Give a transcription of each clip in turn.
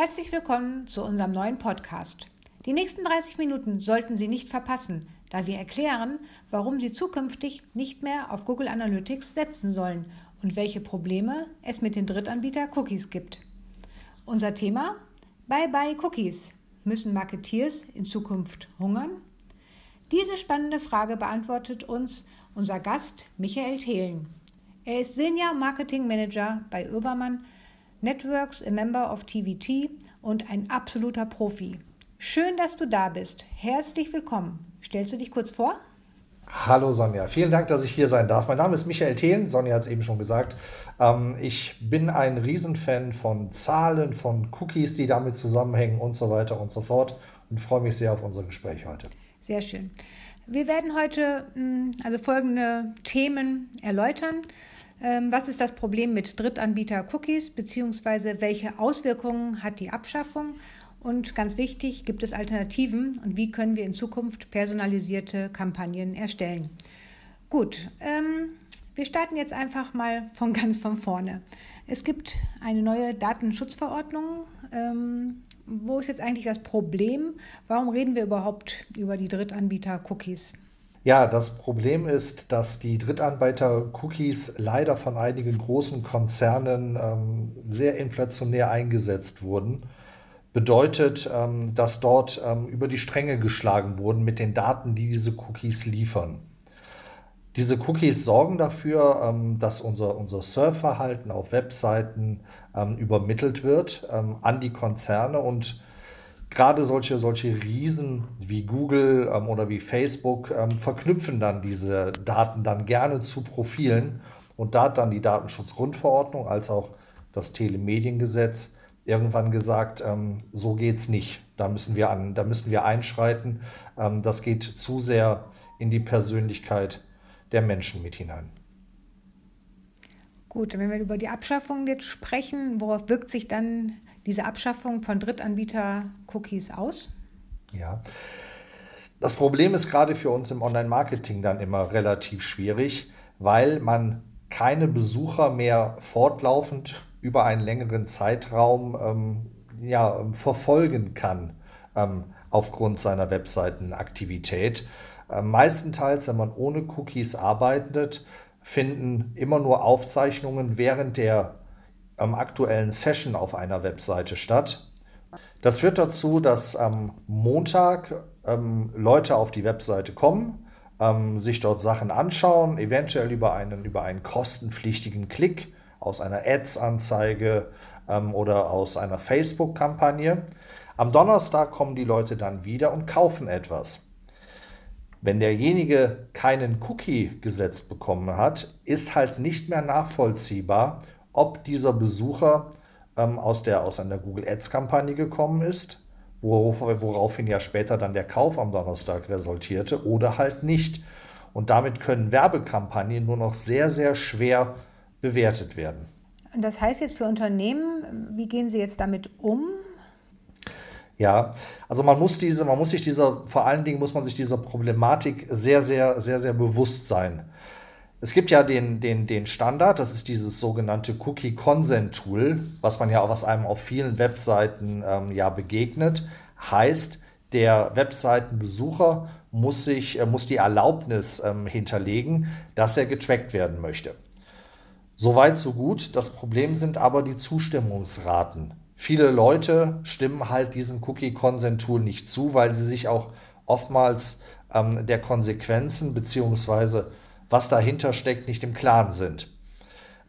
Herzlich willkommen zu unserem neuen Podcast. Die nächsten 30 Minuten sollten Sie nicht verpassen, da wir erklären, warum Sie zukünftig nicht mehr auf Google Analytics setzen sollen und welche Probleme es mit den Drittanbieter-Cookies gibt. Unser Thema? Bye bye Cookies. Müssen Marketeers in Zukunft hungern? Diese spannende Frage beantwortet uns unser Gast Michael Thelen. Er ist Senior Marketing Manager bei Oevermann Networks, a Member of TVT und ein absoluter Profi. Schön, dass du da bist. Herzlich willkommen. Stellst du dich kurz vor? Hallo Sonja, vielen Dank, dass ich hier sein darf. Mein Name ist Michael Thelen, Sonja hat es eben schon gesagt. Ähm, ich bin ein Riesenfan von Zahlen, von Cookies, die damit zusammenhängen und so weiter und so fort und freue mich sehr auf unser Gespräch heute. Sehr schön. Wir werden heute hm, also folgende Themen erläutern. Ähm, was ist das Problem mit Drittanbieter-Cookies, beziehungsweise welche Auswirkungen hat die Abschaffung? Und ganz wichtig, gibt es Alternativen und wie können wir in Zukunft personalisierte Kampagnen erstellen? Gut, ähm, wir starten jetzt einfach mal von ganz von vorne. Es gibt eine neue Datenschutzverordnung. Ähm, wo ist jetzt eigentlich das Problem? Warum reden wir überhaupt über die Drittanbieter-Cookies? Ja, das Problem ist, dass die Drittanbieter-Cookies leider von einigen großen Konzernen ähm, sehr inflationär eingesetzt wurden. Bedeutet, ähm, dass dort ähm, über die Stränge geschlagen wurden mit den Daten, die diese Cookies liefern. Diese Cookies sorgen dafür, ähm, dass unser, unser Surfverhalten auf Webseiten ähm, übermittelt wird ähm, an die Konzerne und gerade solche, solche Riesen wie Google ähm, oder wie Facebook ähm, verknüpfen dann diese Daten dann gerne zu Profilen und da hat dann die Datenschutzgrundverordnung als auch das Telemediengesetz irgendwann gesagt, ähm, so es nicht. Da müssen wir an, da müssen wir einschreiten. Ähm, das geht zu sehr in die Persönlichkeit der Menschen mit hinein. Gut, wenn wir über die Abschaffung jetzt sprechen, worauf wirkt sich dann diese Abschaffung von Drittanbieter-Cookies aus? Ja. Das Problem ist gerade für uns im Online-Marketing dann immer relativ schwierig, weil man keine Besucher mehr fortlaufend über einen längeren Zeitraum ähm, ja, verfolgen kann ähm, aufgrund seiner Webseitenaktivität. Äh, meistenteils, wenn man ohne Cookies arbeitet, finden immer nur Aufzeichnungen während der am aktuellen Session auf einer Webseite statt. Das führt dazu, dass am Montag ähm, Leute auf die Webseite kommen, ähm, sich dort Sachen anschauen, eventuell über einen, über einen kostenpflichtigen Klick aus einer Ads-Anzeige ähm, oder aus einer Facebook-Kampagne. Am Donnerstag kommen die Leute dann wieder und kaufen etwas. Wenn derjenige keinen Cookie gesetzt bekommen hat, ist halt nicht mehr nachvollziehbar, ob dieser Besucher ähm, aus, der, aus einer Google Ads-Kampagne gekommen ist, worauf, woraufhin ja später dann der Kauf am Donnerstag resultierte, oder halt nicht. Und damit können Werbekampagnen nur noch sehr, sehr schwer bewertet werden. Das heißt jetzt für Unternehmen, wie gehen Sie jetzt damit um? Ja, also man muss diese, man muss sich dieser, vor allen Dingen muss man sich dieser Problematik sehr, sehr, sehr, sehr bewusst sein. Es gibt ja den, den, den Standard, das ist dieses sogenannte Cookie Consent Tool, was man ja was einem auf vielen Webseiten ähm, ja begegnet. Heißt, der Webseitenbesucher muss sich, äh, muss die Erlaubnis ähm, hinterlegen, dass er getrackt werden möchte. Soweit, so gut. Das Problem sind aber die Zustimmungsraten. Viele Leute stimmen halt diesem Cookie Consent Tool nicht zu, weil sie sich auch oftmals ähm, der Konsequenzen beziehungsweise was dahinter steckt, nicht im Klaren sind.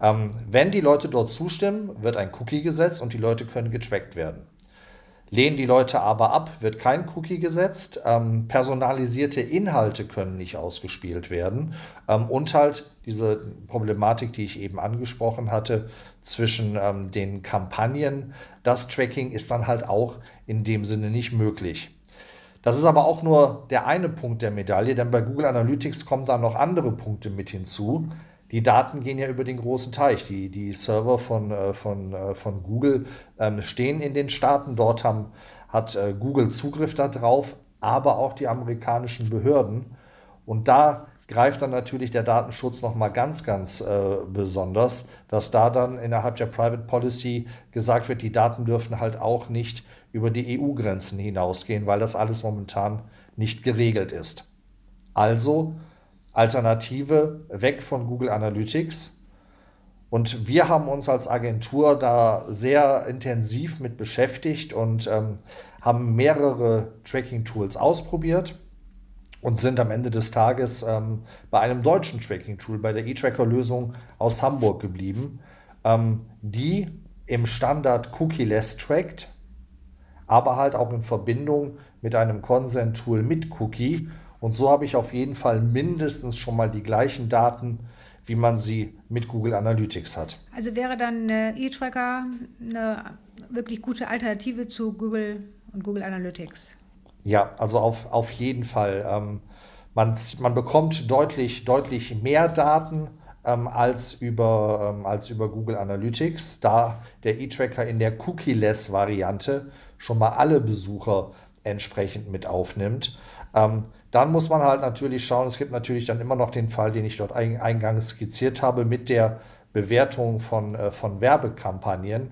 Ähm, wenn die Leute dort zustimmen, wird ein Cookie gesetzt und die Leute können getrackt werden. Lehnen die Leute aber ab, wird kein Cookie gesetzt. Ähm, personalisierte Inhalte können nicht ausgespielt werden. Ähm, und halt diese Problematik, die ich eben angesprochen hatte, zwischen ähm, den Kampagnen, das Tracking ist dann halt auch in dem Sinne nicht möglich. Das ist aber auch nur der eine Punkt der Medaille, denn bei Google Analytics kommen dann noch andere Punkte mit hinzu. Die Daten gehen ja über den großen Teich. Die, die Server von, äh, von, äh, von Google ähm, stehen in den Staaten. Dort haben, hat äh, Google Zugriff darauf, aber auch die amerikanischen Behörden. Und da greift dann natürlich der Datenschutz nochmal ganz, ganz äh, besonders, dass da dann innerhalb der Private Policy gesagt wird, die Daten dürfen halt auch nicht über die EU-Grenzen hinausgehen, weil das alles momentan nicht geregelt ist. Also Alternative weg von Google Analytics. Und wir haben uns als Agentur da sehr intensiv mit beschäftigt und ähm, haben mehrere Tracking-Tools ausprobiert und sind am Ende des Tages ähm, bei einem deutschen Tracking-Tool, bei der eTracker-Lösung aus Hamburg geblieben, ähm, die im Standard cookie-less trackt, aber halt auch in Verbindung mit einem Consent-Tool mit Cookie. Und so habe ich auf jeden Fall mindestens schon mal die gleichen Daten, wie man sie mit Google Analytics hat. Also wäre dann eTracker eine wirklich gute Alternative zu Google und Google Analytics? Ja, also auf, auf jeden Fall. Ähm, man, man bekommt deutlich, deutlich mehr Daten ähm, als, über, ähm, als über Google Analytics, da der E-Tracker in der Cookie-less-Variante schon mal alle Besucher entsprechend mit aufnimmt. Ähm, dann muss man halt natürlich schauen, es gibt natürlich dann immer noch den Fall, den ich dort eingangs skizziert habe, mit der Bewertung von, äh, von Werbekampagnen.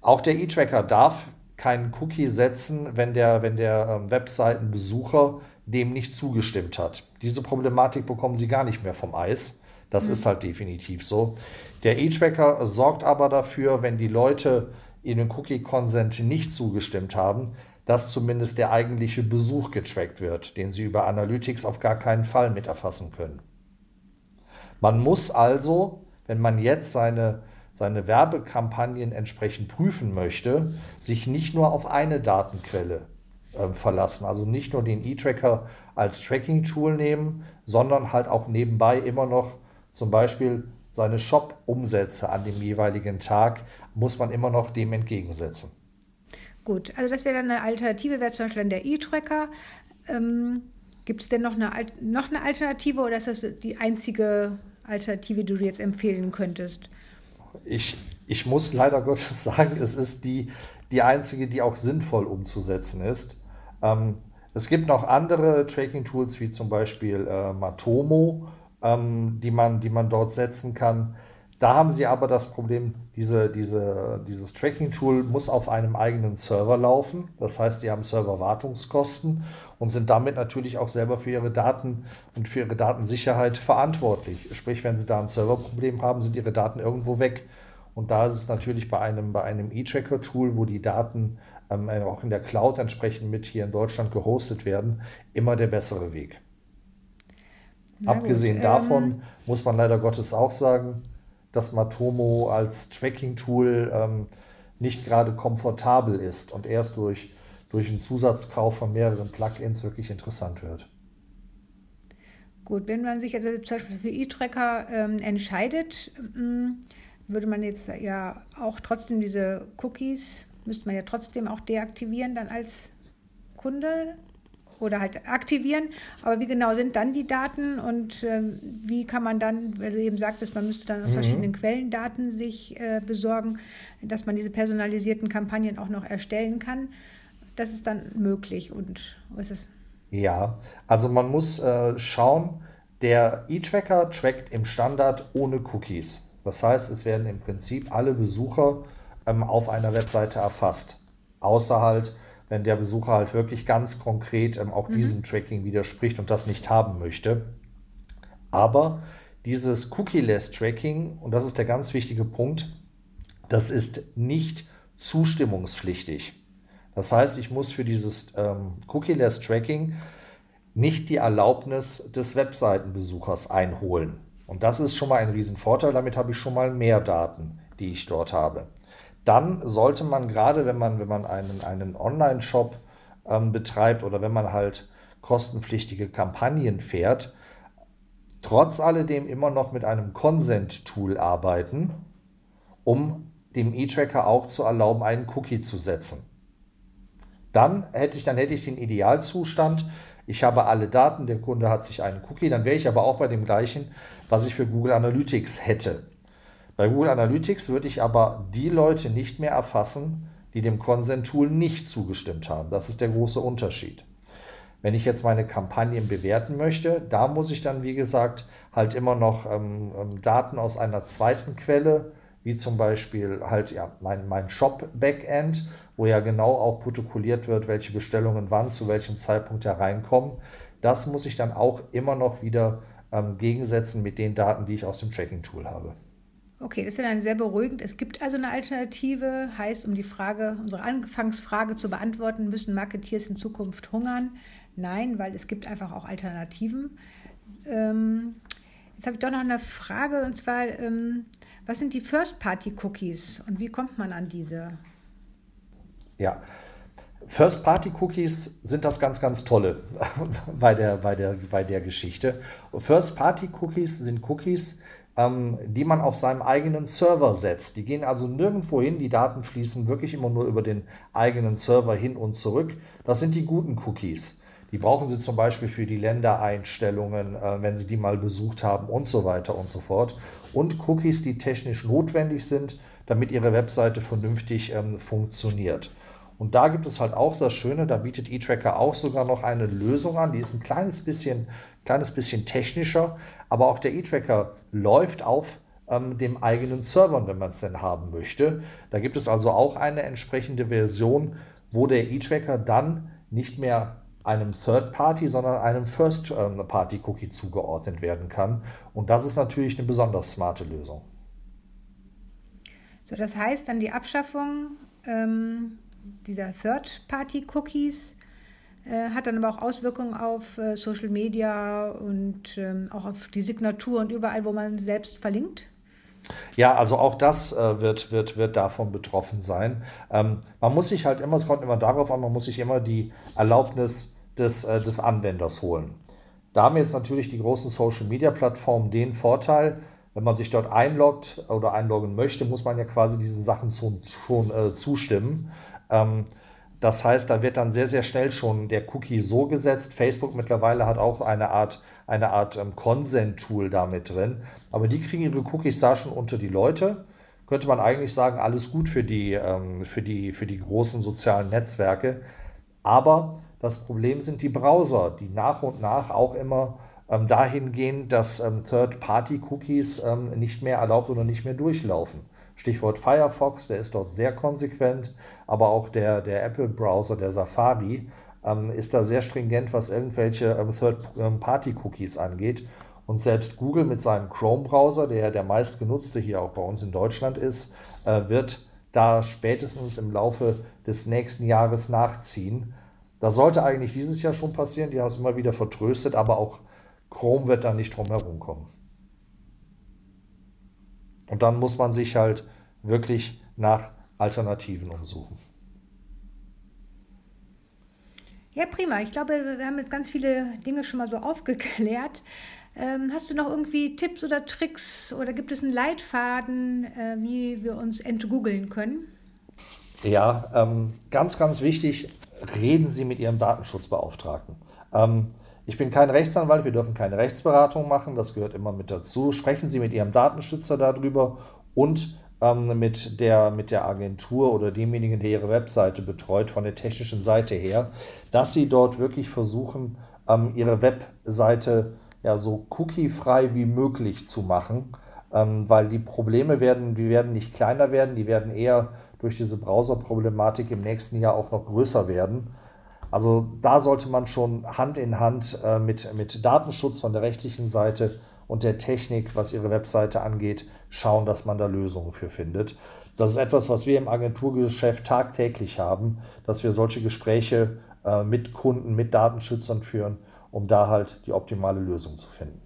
Auch der E-Tracker darf keinen Cookie setzen, wenn der, wenn der ähm, Webseitenbesucher dem nicht zugestimmt hat. Diese Problematik bekommen Sie gar nicht mehr vom Eis. Das mhm. ist halt definitiv so. Der E-Tracker sorgt aber dafür, wenn die Leute in den Cookie-Consent nicht zugestimmt haben, dass zumindest der eigentliche Besuch getrackt wird, den Sie über Analytics auf gar keinen Fall mit erfassen können. Man muss also, wenn man jetzt seine seine Werbekampagnen entsprechend prüfen möchte, sich nicht nur auf eine Datenquelle äh, verlassen. Also nicht nur den E-Tracker als Tracking-Tool nehmen, sondern halt auch nebenbei immer noch zum Beispiel seine Shop-Umsätze an dem jeweiligen Tag muss man immer noch dem entgegensetzen. Gut, also das wäre dann eine Alternative, wäre zum Beispiel dann der E-Tracker. Ähm, Gibt es denn noch eine, noch eine Alternative oder ist das die einzige Alternative, die du jetzt empfehlen könntest? ich, ich muss leider Gottes sagen, es ist die, die einzige, die auch sinnvoll umzusetzen ist. Ähm, es gibt noch andere Tracking-Tools, wie zum Beispiel äh, Matomo, ähm, die, man, die man dort setzen kann. Da haben sie aber das Problem, diese, diese, dieses Tracking-Tool muss auf einem eigenen Server laufen. Das heißt, sie haben Serverwartungskosten und sind damit natürlich auch selber für ihre Daten und für ihre Datensicherheit verantwortlich. Sprich, wenn sie da ein Serverproblem haben, sind ihre Daten irgendwo weg. Und da ist es natürlich bei einem, bei einem E-Tracker-Tool, wo die Daten ähm, auch in der Cloud entsprechend mit hier in Deutschland gehostet werden, immer der bessere Weg. Abgesehen gut, davon ähm, muss man leider Gottes auch sagen, dass Matomo als Tracking-Tool ähm, nicht gerade komfortabel ist und erst durch, durch einen Zusatzkauf von mehreren Plugins wirklich interessant wird. Gut, wenn man sich also zum Beispiel für E-Tracker ähm, entscheidet, ähm, würde man jetzt ja auch trotzdem diese Cookies, müsste man ja trotzdem auch deaktivieren dann als Kunde oder halt aktivieren. Aber wie genau sind dann die Daten und ähm, wie kann man dann, weil du eben sagtest, man müsste dann aus mhm. verschiedenen Quellen Daten sich äh, besorgen, dass man diese personalisierten Kampagnen auch noch erstellen kann. Das ist dann möglich und was ist Ja, also man muss äh, schauen, der E-Tracker trackt im Standard ohne Cookies. Das heißt, es werden im Prinzip alle Besucher ähm, auf einer Webseite erfasst. Außer halt, wenn der Besucher halt wirklich ganz konkret ähm, auch mhm. diesem Tracking widerspricht und das nicht haben möchte. Aber dieses Cookie-less Tracking, und das ist der ganz wichtige Punkt, das ist nicht zustimmungspflichtig. Das heißt, ich muss für dieses ähm, Cookie-less Tracking nicht die Erlaubnis des Webseitenbesuchers einholen. Und das ist schon mal ein Riesenvorteil. Damit habe ich schon mal mehr Daten, die ich dort habe dann sollte man gerade, wenn man, wenn man einen, einen Online-Shop ähm, betreibt oder wenn man halt kostenpflichtige Kampagnen fährt, trotz alledem immer noch mit einem Consent-Tool arbeiten, um dem E-Tracker auch zu erlauben, einen Cookie zu setzen. Dann hätte ich, dann hätte ich den Idealzustand, ich habe alle Daten, der Kunde hat sich einen Cookie, dann wäre ich aber auch bei dem gleichen, was ich für Google Analytics hätte. Bei Google Analytics würde ich aber die Leute nicht mehr erfassen, die dem Consent-Tool nicht zugestimmt haben. Das ist der große Unterschied. Wenn ich jetzt meine Kampagnen bewerten möchte, da muss ich dann, wie gesagt, halt immer noch ähm, ähm Daten aus einer zweiten Quelle, wie zum Beispiel halt ja mein, mein Shop-Backend, wo ja genau auch protokolliert wird, welche Bestellungen wann, zu welchem Zeitpunkt hereinkommen. Das muss ich dann auch immer noch wieder ähm, gegensetzen mit den Daten, die ich aus dem Tracking-Tool habe. Okay, das ist ja dann sehr beruhigend. Es gibt also eine Alternative, heißt, um die Frage, unsere Anfangsfrage zu beantworten, müssen Marketeers in Zukunft hungern? Nein, weil es gibt einfach auch Alternativen. Ähm, jetzt habe ich doch noch eine Frage und zwar, ähm, was sind die First-Party-Cookies und wie kommt man an diese? Ja, First-Party-Cookies sind das ganz, ganz tolle bei der, bei der, bei der Geschichte. First-Party-Cookies sind Cookies, ähm, die man auf seinem eigenen Server setzt. Die gehen also nirgendwo hin, die Daten fließen wirklich immer nur über den eigenen Server hin und zurück. Das sind die guten Cookies. Die brauchen Sie zum Beispiel für die Ländereinstellungen, äh, wenn Sie die mal besucht haben und so weiter und so fort. Und Cookies, die technisch notwendig sind, damit Ihre Webseite vernünftig ähm, funktioniert. Und da gibt es halt auch das Schöne, da bietet eTracker auch sogar noch eine Lösung an, die ist ein kleines bisschen, kleines bisschen technischer, aber auch der eTracker läuft auf ähm, dem eigenen Server, wenn man es denn haben möchte. Da gibt es also auch eine entsprechende Version, wo der eTracker dann nicht mehr einem Third-Party, sondern einem First-Party-Cookie zugeordnet werden kann. Und das ist natürlich eine besonders smarte Lösung. So, das heißt dann die Abschaffung ähm, dieser Third-Party-Cookies äh, hat dann aber auch Auswirkungen auf äh, Social Media und ähm, auch auf die Signatur und überall, wo man selbst verlinkt? Ja, also auch das äh, wird, wird, wird davon betroffen sein. Ähm, man muss sich halt immer, es kommt immer darauf an, man muss sich immer die Erlaubnis des, äh, des Anwenders holen. Da haben jetzt natürlich die großen Social-Media-Plattformen den Vorteil, wenn man sich dort einloggt oder einloggen möchte, muss man ja quasi diesen Sachen zu, schon äh, zustimmen. Ähm, das heißt, da wird dann sehr, sehr schnell schon der Cookie so gesetzt. Facebook mittlerweile hat auch eine Art, eine Art ähm, Consent-Tool damit drin. Aber die kriegen ihre Cookies da schon unter die Leute. Könnte man eigentlich sagen, alles gut für die, ähm, für die, für die großen sozialen Netzwerke. Aber das Problem sind die Browser, die nach und nach auch immer ähm, dahin gehen, dass ähm, Third-Party-Cookies ähm, nicht mehr erlaubt oder nicht mehr durchlaufen. Stichwort Firefox, der ist dort sehr konsequent, aber auch der, der Apple-Browser, der Safari, ähm, ist da sehr stringent, was irgendwelche ähm, Third-Party-Cookies angeht. Und selbst Google mit seinem Chrome-Browser, der der meistgenutzte hier auch bei uns in Deutschland ist, äh, wird da spätestens im Laufe des nächsten Jahres nachziehen. Das sollte eigentlich dieses Jahr schon passieren, die haben es immer wieder vertröstet, aber auch Chrome wird da nicht drum herum kommen. Und dann muss man sich halt wirklich nach Alternativen umsuchen. Ja, prima. Ich glaube, wir haben jetzt ganz viele Dinge schon mal so aufgeklärt. Ähm, hast du noch irgendwie Tipps oder Tricks oder gibt es einen Leitfaden, äh, wie wir uns entgoogeln können? Ja, ähm, ganz, ganz wichtig, reden Sie mit Ihrem Datenschutzbeauftragten. Ähm, ich bin kein Rechtsanwalt, wir dürfen keine Rechtsberatung machen, das gehört immer mit dazu. Sprechen Sie mit Ihrem Datenschützer darüber und ähm, mit, der, mit der Agentur oder demjenigen, der Ihre Webseite betreut, von der technischen Seite her, dass Sie dort wirklich versuchen, ähm, Ihre Webseite ja, so cookiefrei wie möglich zu machen, ähm, weil die Probleme werden, die werden nicht kleiner werden, die werden eher durch diese Browser-Problematik im nächsten Jahr auch noch größer werden. Also da sollte man schon Hand in Hand äh, mit, mit Datenschutz von der rechtlichen Seite und der Technik, was ihre Webseite angeht, schauen, dass man da Lösungen für findet. Das ist etwas, was wir im Agenturgeschäft tagtäglich haben, dass wir solche Gespräche äh, mit Kunden, mit Datenschützern führen, um da halt die optimale Lösung zu finden.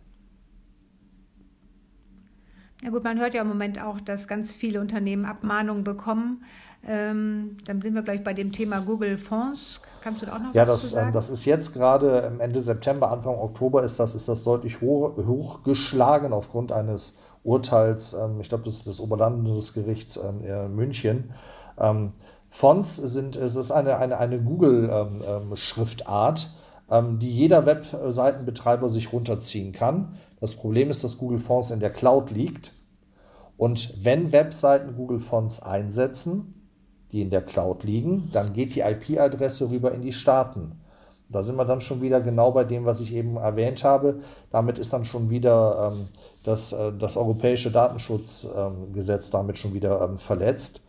Ja gut, man hört ja im Moment auch, dass ganz viele Unternehmen Abmahnungen bekommen ähm, dann sind wir gleich bei dem Thema Google Fonds. Kannst du da auch noch ja, was das? Ja, das ist jetzt gerade Ende September, Anfang Oktober ist das, ist das deutlich hoch, hochgeschlagen aufgrund eines Urteils, ähm, ich glaube, das ist das Oberlandesgerichts ähm, in München. Ähm, Fonts sind, es ist eine, eine, eine Google-Schriftart, ähm, ähm, die jeder Webseitenbetreiber sich runterziehen kann. Das Problem ist, dass Google Fonts in der Cloud liegt. Und wenn Webseiten Google Fonts einsetzen, die in der Cloud liegen, dann geht die IP-Adresse rüber in die Staaten. Da sind wir dann schon wieder genau bei dem, was ich eben erwähnt habe. Damit ist dann schon wieder ähm, das, äh, das europäische Datenschutzgesetz ähm, damit schon wieder ähm, verletzt.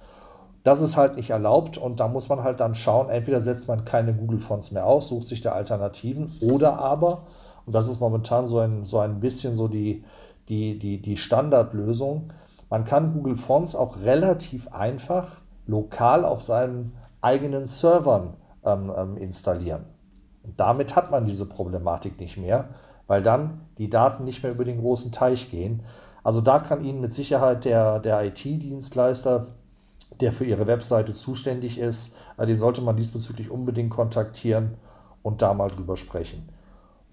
Das ist halt nicht erlaubt und da muss man halt dann schauen, entweder setzt man keine Google-Fonts mehr aus, sucht sich da Alternativen oder aber, und das ist momentan so ein, so ein bisschen so die, die, die, die Standardlösung, man kann Google Fonts auch relativ einfach lokal auf seinen eigenen Servern ähm, ähm, installieren. Und damit hat man diese Problematik nicht mehr, weil dann die Daten nicht mehr über den großen Teich gehen. Also da kann Ihnen mit Sicherheit der, der IT-Dienstleister, der für Ihre Webseite zuständig ist, äh, den sollte man diesbezüglich unbedingt kontaktieren und da mal drüber sprechen.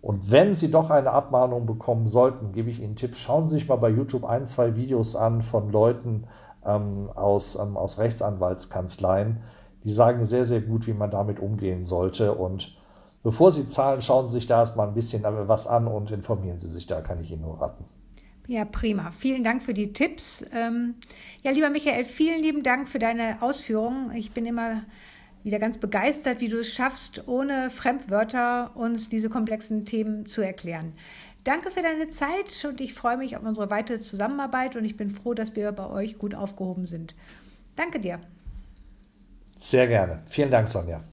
Und wenn Sie doch eine Abmahnung bekommen sollten, gebe ich Ihnen einen Tipp, schauen Sie sich mal bei YouTube ein, zwei Videos an von Leuten ähm, aus, ähm, aus Rechtsanwaltskanzleien. Die sagen sehr, sehr gut, wie man damit umgehen sollte. Und bevor Sie zahlen, schauen Sie sich da erstmal ein bisschen was an und informieren Sie sich da, kann ich Ihnen nur raten. Ja, prima. Vielen Dank für die Tipps. Ähm, ja, lieber Michael, vielen lieben Dank für deine Ausführungen. Ich bin immer wieder ganz begeistert, wie du es schaffst, ohne Fremdwörter uns diese komplexen Themen zu erklären. Danke für deine Zeit und ich freue mich auf unsere weitere Zusammenarbeit und ich bin froh, dass wir bei euch gut aufgehoben sind. Danke dir. Sehr gerne. Vielen Dank, Sonja.